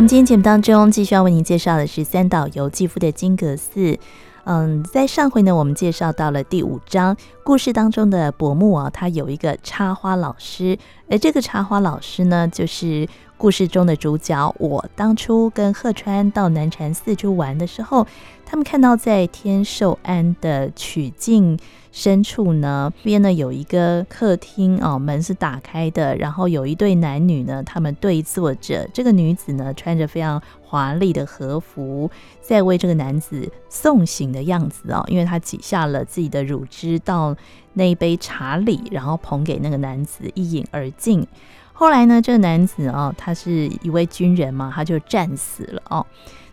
我们今天节目当中，继续要为您介绍的是三岛由纪夫的金阁寺。嗯，在上回呢，我们介绍到了第五章，故事当中的柏木啊，他有一个插花老师，而这个插花老师呢，就是故事中的主角。我当初跟贺川到南禅寺去玩的时候，他们看到在天寿庵的曲径深处呢，边呢有一个客厅哦，门是打开的，然后有一对男女呢，他们对坐着。这个女子呢，穿着非常华丽的和服，在为这个男子送行的样子哦，因为她挤下了自己的乳汁到那一杯茶里，然后捧给那个男子一饮而尽。后来呢，这个男子哦，他是一位军人嘛，他就战死了哦。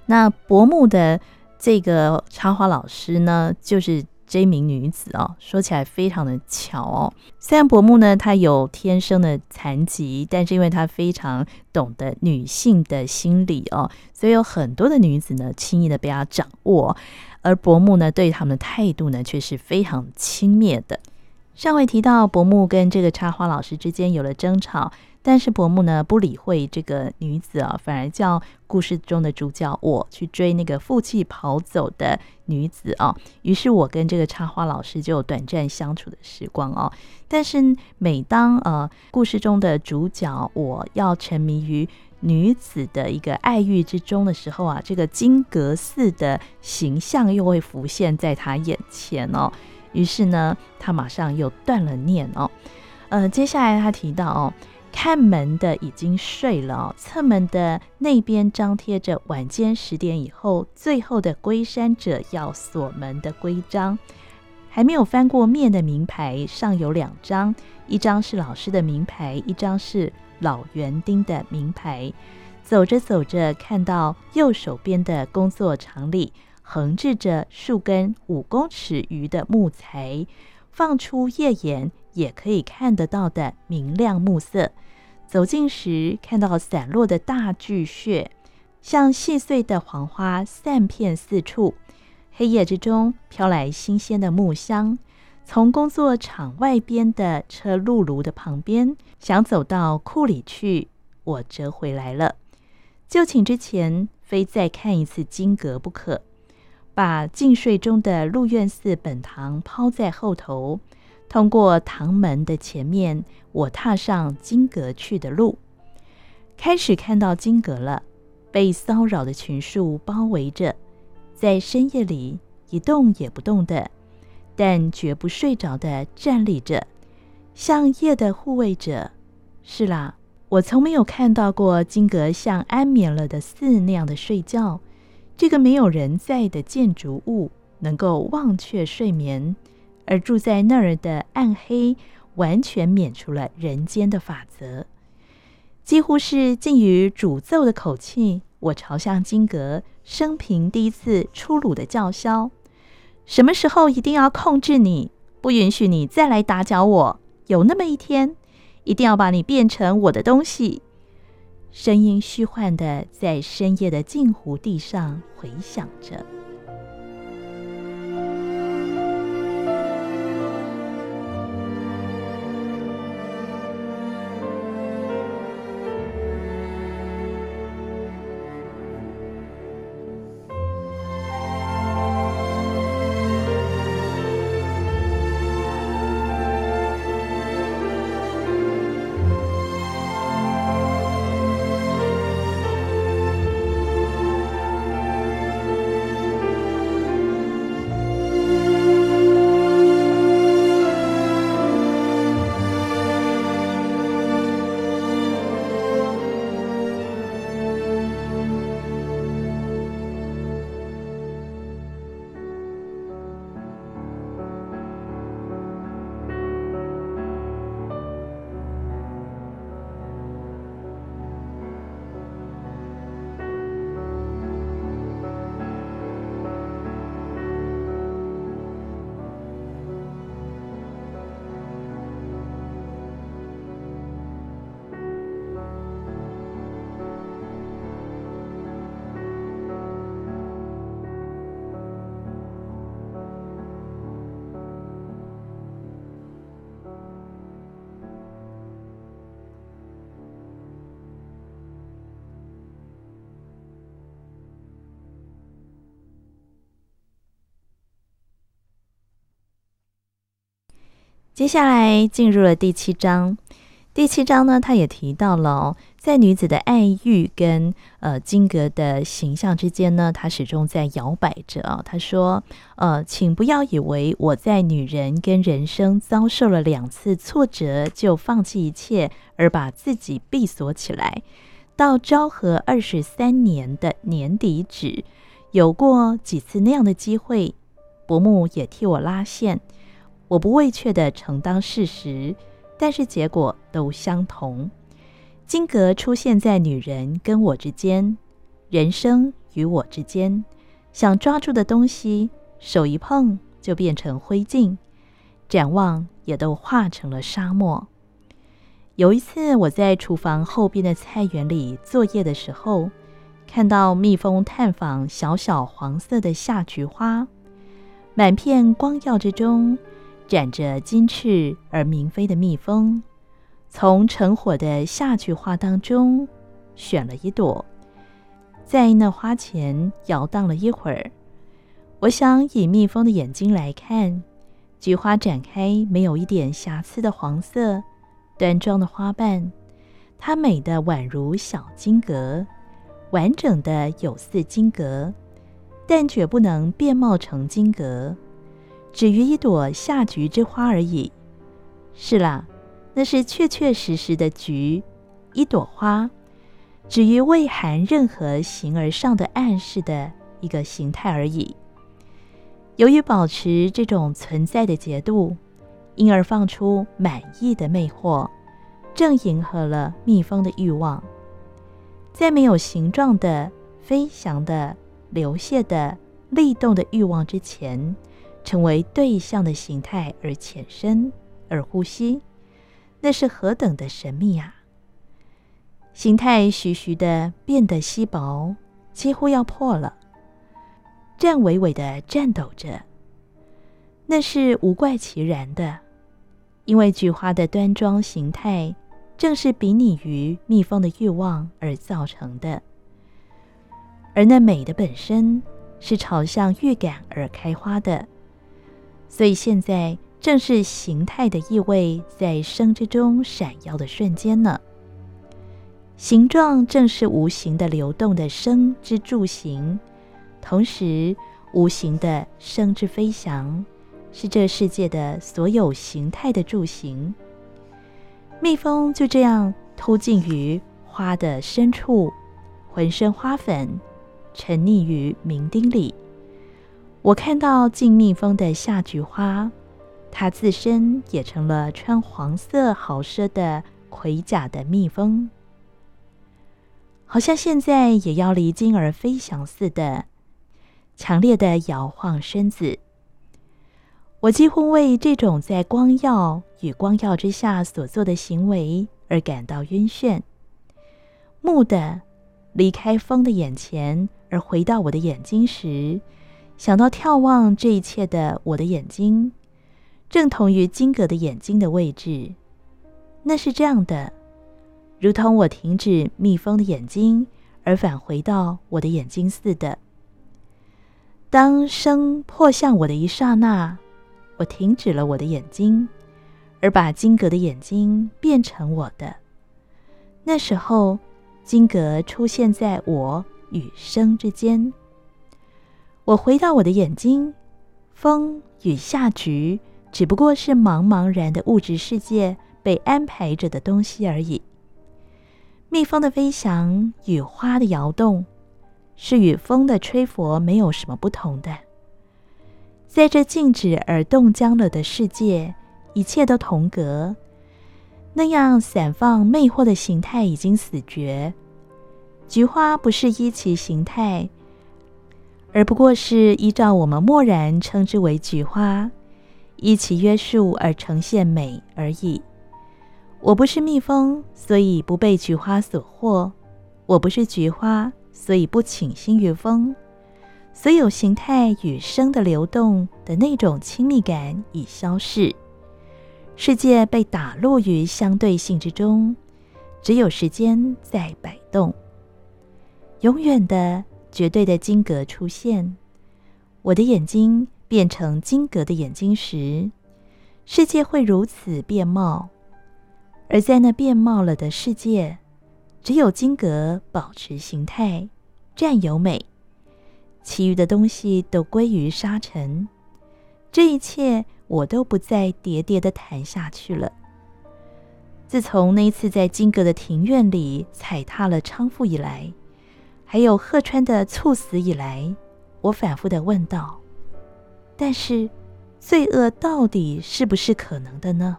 那薄暮的这个插花老师呢，就是。这名女子哦，说起来非常的巧哦。虽然柏木呢，她有天生的残疾，但是因为她非常懂得女性的心理哦，所以有很多的女子呢，轻易的被她掌握。而柏木呢，对他们的态度呢，却是非常轻蔑的。上回提到，柏木跟这个插花老师之间有了争吵。但是伯木呢，不理会这个女子啊，反而叫故事中的主角我去追那个负气跑走的女子啊。于是我跟这个插花老师就有短暂相处的时光哦。但是每当呃故事中的主角我要沉迷于女子的一个爱欲之中的时候啊，这个金阁寺的形象又会浮现在他眼前哦。于是呢，他马上又断了念哦。呃，接下来他提到哦。看门的已经睡了，侧门的那边张贴着晚间十点以后最后的归山者要锁门的规章，还没有翻过面的名牌上有两张，一张是老师的名牌，一张是老园丁的名牌。走着走着，看到右手边的工作场里横置着数根五公尺余的木材，放出夜眼也可以看得到的明亮木色。走近时，看到散落的大巨穴，像细碎的黄花散片四处。黑夜之中，飘来新鲜的木香。从工作场外边的车辘轤的旁边，想走到库里去，我折回来了。就寝之前，非再看一次金阁不可。把静睡中的鹿苑寺本堂抛在后头。通过堂门的前面，我踏上金阁去的路，开始看到金阁了。被骚扰的群树包围着，在深夜里一动也不动的，但绝不睡着的站立着，像夜的护卫者。是啦，我从没有看到过金阁像安眠了的寺那样的睡觉。这个没有人在的建筑物能够忘却睡眠。而住在那儿的暗黑，完全免除了人间的法则，几乎是近于诅咒的口气。我朝向金阁，生平第一次粗鲁的叫嚣：“什么时候一定要控制你，不允许你再来打搅我？有那么一天，一定要把你变成我的东西。”声音虚幻的在深夜的镜湖地上回响着。接下来进入了第七章。第七章呢，他也提到了、在女子的爱欲跟呃金阁的形象之间呢，他始终在摇摆着啊、他说：“呃，请不要以为我在女人跟人生遭受了两次挫折，就放弃一切，而把自己闭锁起来。到昭和二十三年的年底止，有过几次那样的机会，伯母也替我拉线，我不畏怯地承担事实。”但是结果都相同，金阁出现在女人跟我之间，人生与我之间，想抓住的东西，手一碰就变成灰烬，展望也都化成了沙漠。有一次，我在厨房后边的菜园里作业的时候，看到蜜蜂探访小小黄色的夏菊花，满片光耀之中。展着金翅而明飞的蜜蜂，从成火的夏菊花当中选了一朵，在那花前摇荡了一会儿。我想以蜜蜂的眼睛来看，菊花展开没有一点瑕疵的黄色，端庄的花瓣，它美得宛如小金阁，完整的有似金阁，但绝不能变貌成金阁。只于一朵夏菊之花而已。是啦，那是确确实实的菊，一朵花，只于未含任何形而上的暗示的一个形态而已。由于保持这种存在的节度，因而放出满意的魅惑，正迎合了蜜蜂的欲望。在没有形状的、飞翔的、流泻的、立动的欲望之前。成为对象的形态而潜身而呼吸，那是何等的神秘啊！形态徐徐的变得稀薄，几乎要破了，颤巍巍的颤抖着。那是无怪其然的，因为菊花的端庄形态正是比拟于蜜蜂的欲望而造成的，而那美的本身是朝向预感而开花的。所以现在正是形态的意味在生之中闪耀的瞬间呢。形状正是无形的流动的生之柱形，同时无形的生之飞翔，是这世界的所有形态的柱形。蜜蜂就这样突进于花的深处，浑身花粉，沉溺于鸣叮里。我看到静蜜蜂的夏菊花，它自身也成了穿黄色豪奢的盔甲的蜜蜂，好像现在也要离金而飞翔似的，强烈的摇晃身子。我几乎为这种在光耀与光耀之下所做的行为而感到晕眩。蓦地离开风的眼前，而回到我的眼睛时。想到眺望这一切的我的眼睛，正同于金阁的眼睛的位置，那是这样的，如同我停止蜜蜂的眼睛而返回到我的眼睛似的。当生迫向我的一刹那，我停止了我的眼睛，而把金阁的眼睛变成我的。那时候，金阁出现在我与生之间。我回到我的眼睛，风与夏菊只不过是茫茫然的物质世界被安排着的东西而已。蜜蜂的飞翔与花的摇动，是与风的吹拂没有什么不同的。在这静止而冻僵了的世界，一切都同格。那样散放魅惑的形态已经死绝。菊花不是依其形态。而不过是依照我们默然称之为菊花，依其约束而呈现美而已。我不是蜜蜂，所以不被菊花所惑；我不是菊花，所以不倾心于蜂。所有形态与生的流动的那种亲密感已消逝，世界被打落于相对性之中，只有时间在摆动，永远的。绝对的金格出现，我的眼睛变成金格的眼睛时，世界会如此变貌，而在那变貌了的世界，只有金格保持形态，占有美，其余的东西都归于沙尘。这一切我都不再叠叠的谈下去了。自从那一次在金阁的庭院里踩踏了娼妇以来，还有贺川的猝死以来，我反复的问道：但是，罪恶到底是不是可能的呢？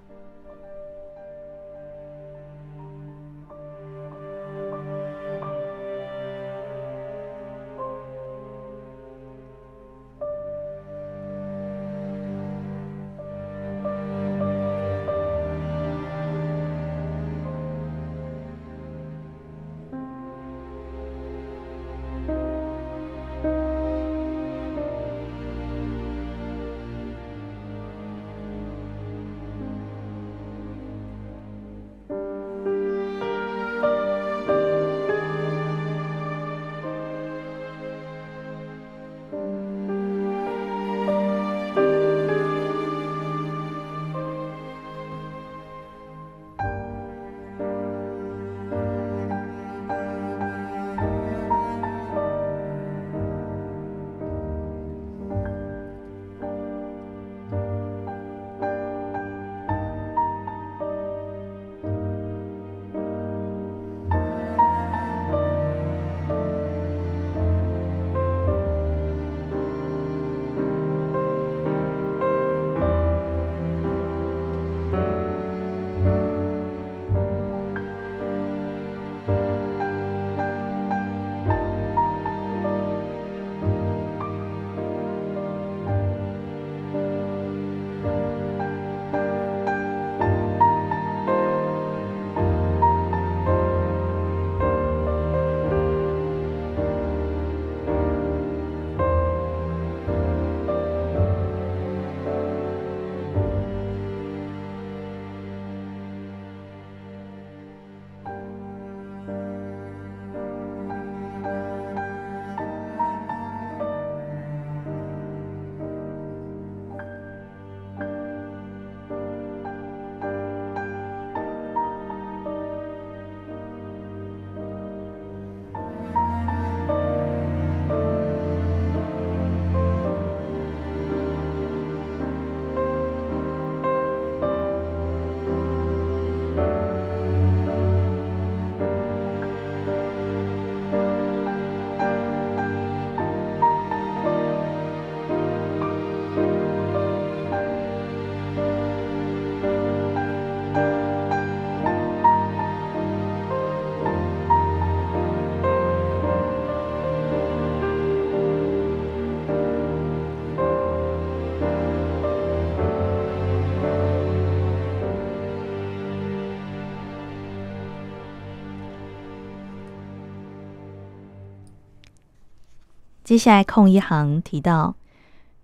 接下来空一行提到，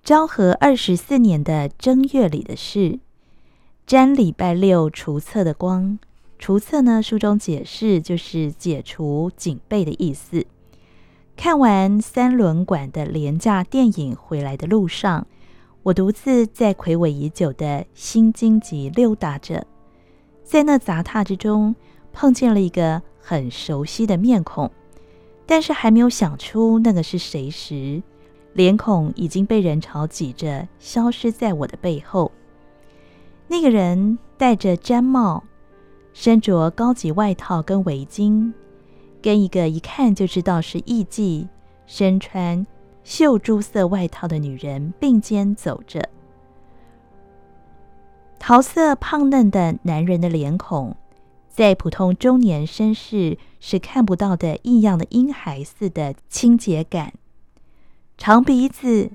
昭和二十四年的正月里的事，瞻礼拜六除厕的光。除厕呢，书中解释就是解除警备的意思。看完三轮馆的廉价电影回来的路上，我独自在睽违已久的新京集溜达着，在那杂沓之中碰见了一个很熟悉的面孔。但是还没有想出那个是谁时，脸孔已经被人潮挤着，消失在我的背后。那个人戴着毡帽，身着高级外套跟围巾，跟一个一看就知道是艺妓，身穿绣珠色外套的女人并肩走着。桃色胖嫩的男人的脸孔。在普通中年绅士是看不到的异样的婴孩似的清洁感，长鼻子，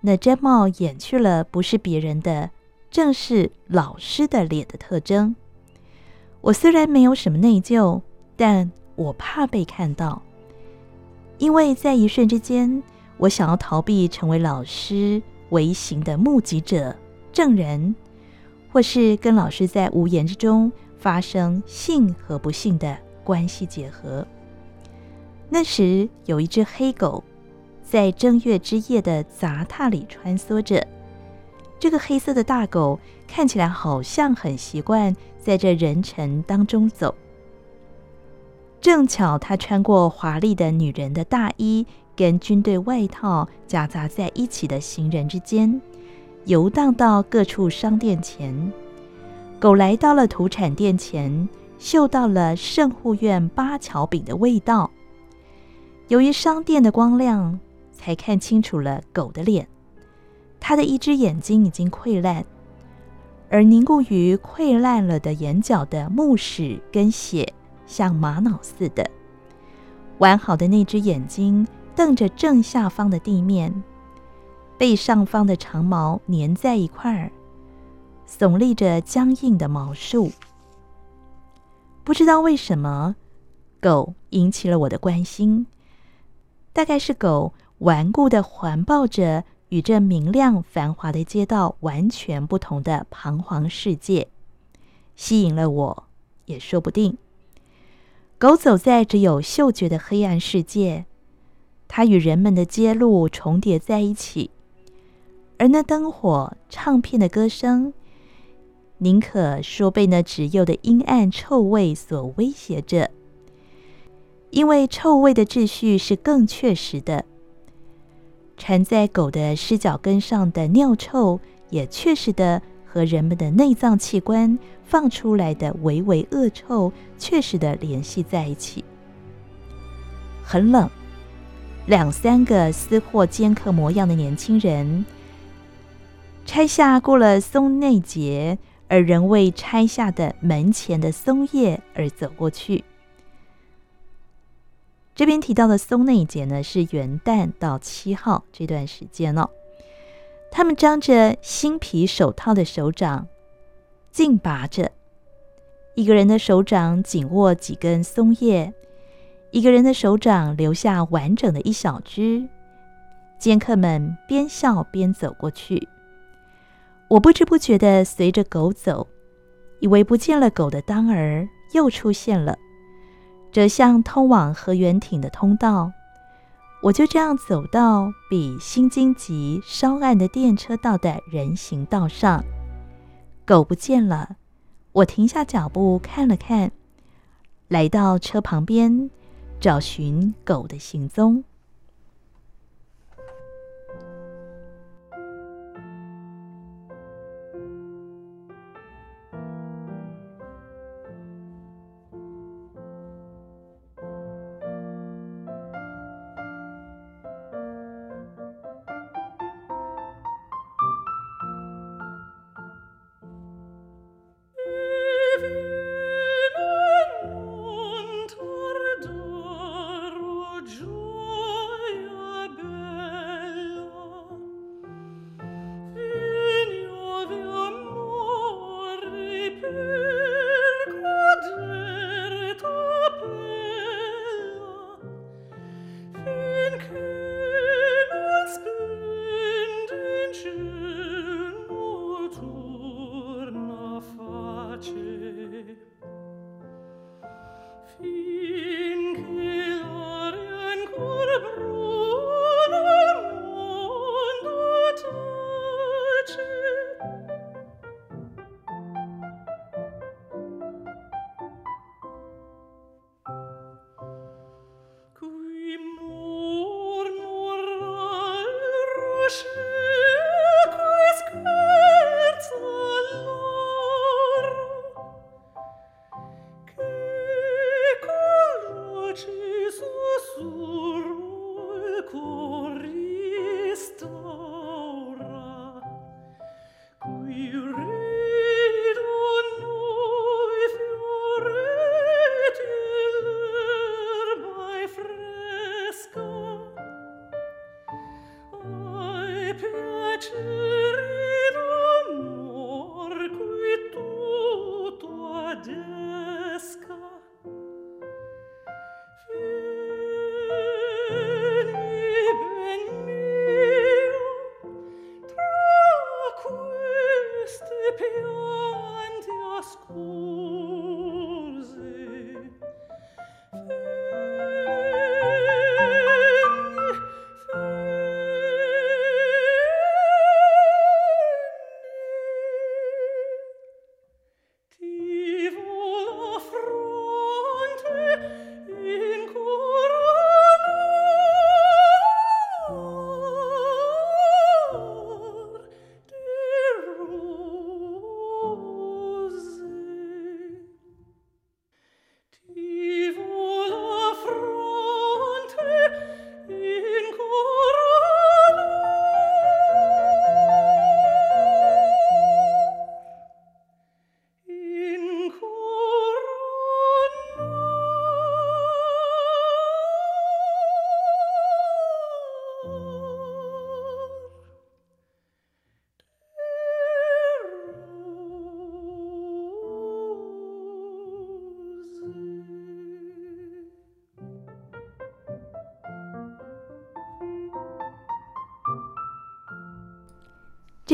那毡帽掩去了不是别人的，正是老师的脸的特征。我虽然没有什么内疚，但我怕被看到，因为在一瞬之间，我想要逃避成为老师微型的目击者、证人，或是跟老师在无言之中。发生幸和不幸的关系结合。那时有一只黑狗，在正月之夜的杂沓里穿梭着，这个黑色的大狗看起来好像很习惯在这人尘当中走。正巧他穿过华丽的女人的大衣跟军队外套夹杂在一起的行人之间，游荡到各处商店前。狗来到了土产店前，嗅到了圣护院八桥饼的味道。由于商店的光亮，才看清楚了狗的脸。它的一只眼睛已经溃烂，而凝固于溃烂了的眼角的目屎跟血，像玛瑙似的。完好的那只眼睛瞪着正下方的地面，背上方的长毛粘在一块儿。耸立着僵硬的毛束，不知道为什么，狗引起了我的关心。大概是狗顽固地环抱着与这明亮繁华的街道完全不同的彷徨世界，吸引了我，也说不定。狗走在只有嗅觉的黑暗世界，它与人们的街路重叠在一起，而那灯火、唱片的歌声。宁可说被那只幼的阴暗臭味所威胁着，因为臭味的秩序是更确实的。缠在狗的尸脚跟上的尿臭，也确实的和人们的内脏器官放出来的微微恶臭，确实的联系在一起。很冷，两三个私货尖客模样的年轻人，拆下过了松内节。而仍未拆下的门前的松叶而走过去。这边提到的松内节呢，是元旦到七号这段时间哦。他们张着新皮手套的手掌，劲拔着；一个人的手掌紧握几根松叶，一个人的手掌留下完整的一小枝。剑客们边笑边走过去。我不知不觉地随着狗走，以为不见了狗的当儿又出现了，折向通往河原町的通道。我就这样走到比新津急稍暗的电车道的人行道上，狗不见了。我停下脚步看了看，来到车旁边，找寻狗的行踪。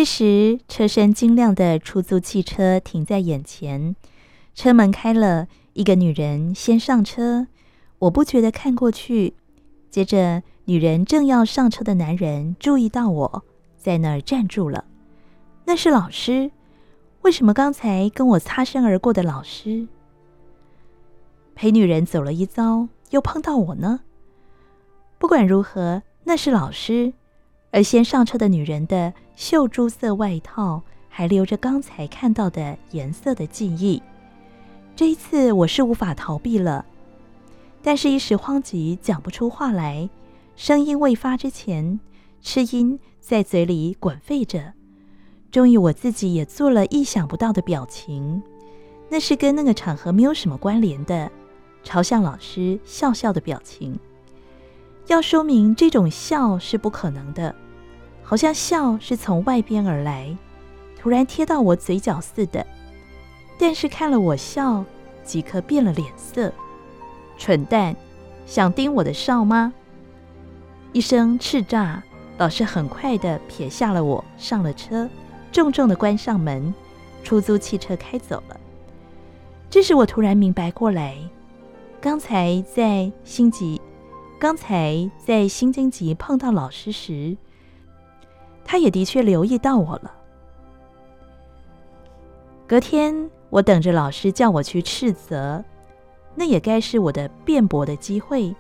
这时，车身晶亮的出租汽车停在眼前，车门开了，一个女人先上车。我不觉得看过去，接着女人正要上车的男人注意到我，在那儿站住了。那是老师，为什么刚才跟我擦身而过的老师，陪女人走了一遭，又碰到我呢？不管如何，那是老师，而先上车的女人的绣珠色外套还留着刚才看到的颜色的记忆。这一次我是无法逃避了。但是，一时慌急，讲不出话来。声音未发之前，吃音在嘴里滚沸着。终于，我自己也做了意想不到的表情，那是跟那个场合没有什么关联的，朝向老师笑笑的表情。要说明这种笑是不可能的，好像笑是从外边而来，突然贴到我嘴角似的。但是看了我笑，即刻变了脸色。蠢蛋，想盯我的哨吗？一声叱咤，老师很快地撇下了我，上了车，重重地关上门，出租汽车开走了。这时我突然明白过来，刚才在星级，刚才在新京集碰到老师时，他也的确留意到我了。隔天，我等着老师叫我去斥责。那也该是我的辩驳的机会，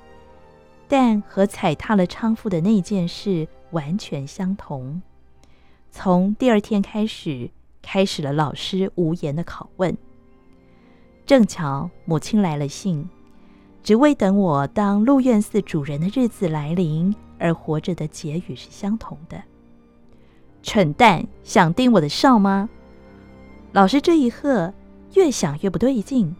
但和踩踏了娼妇的那件事完全相同。从第二天开始，开始了老师无言的拷问。正巧母亲来了信，只为等我当鹿苑寺主人的日子来临而活着的结语是相同的。蠢蛋，想盯我的哨吗？老师这一喝，越想越不对劲。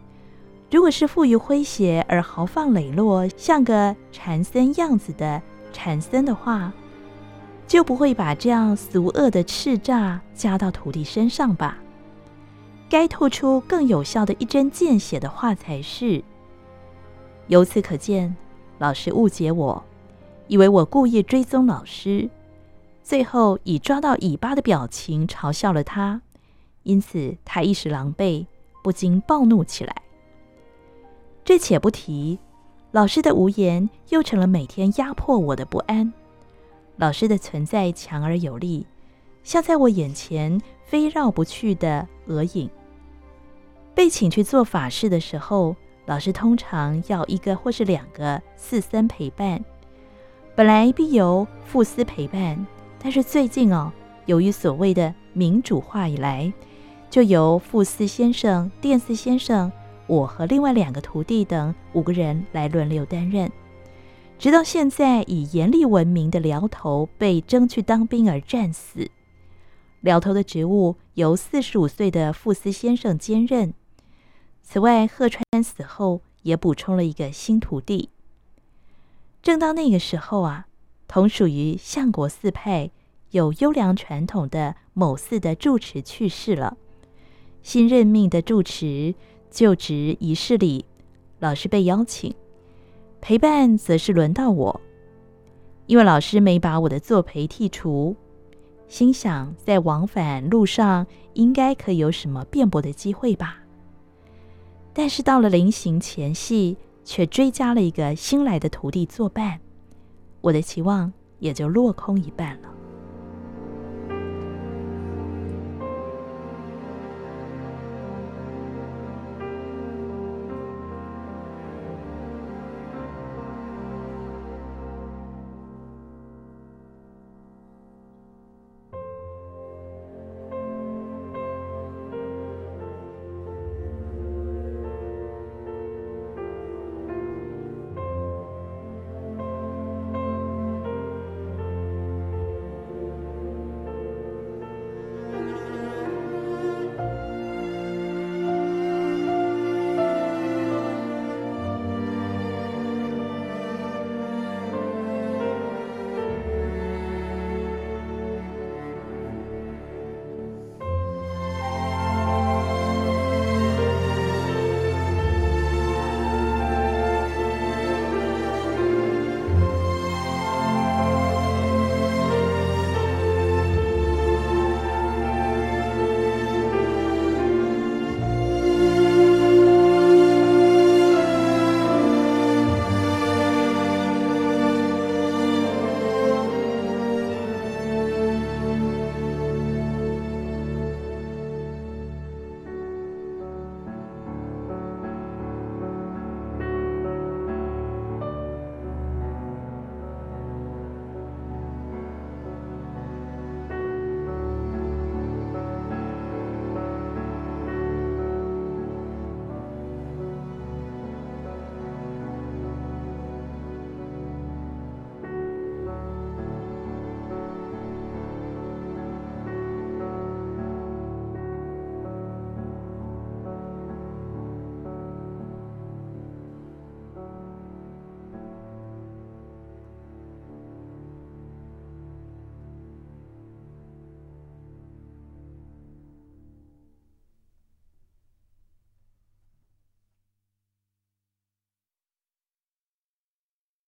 如果是富于诙谐而豪放磊落，像个禅僧样子的禅僧的话，就不会把这样俗恶的叱咤加到徒弟身上吧？该吐出更有效的一针见血的话才是。由此可见，老师误解我，以为我故意追踪老师，最后以抓到尾巴的表情嘲笑了他，因此他一时狼狈，不禁暴怒起来。这且不提，老师的无言又成了每天压迫我的不安。老师的存在强而有力，像在我眼前非绕不去的蛾影。被请去做法事的时候，老师通常要一个或是两个四僧陪伴。本来必由副司陪伴，但是最近哦，由于所谓的民主化以来，就由副司先生、殿司先生。我和另外两个徒弟等五个人来轮流担任，直到现在以严厉闻名的寮头被征去当兵而战死。寮头的职务由四十五岁的副司先生兼任。此外，贺川死后也补充了一个新徒弟。正到那个时候啊，同属于相国寺派有优良传统的某寺的住持去世了，新任命的住持。就职仪式里，老师被邀请陪伴，则是轮到我。因为老师没把我的作陪剔除，心想在往返路上应该可以有什么辩驳的机会吧。但是到了临行前夕，却追加了一个新来的徒弟作伴，我的期望也就落空一半了。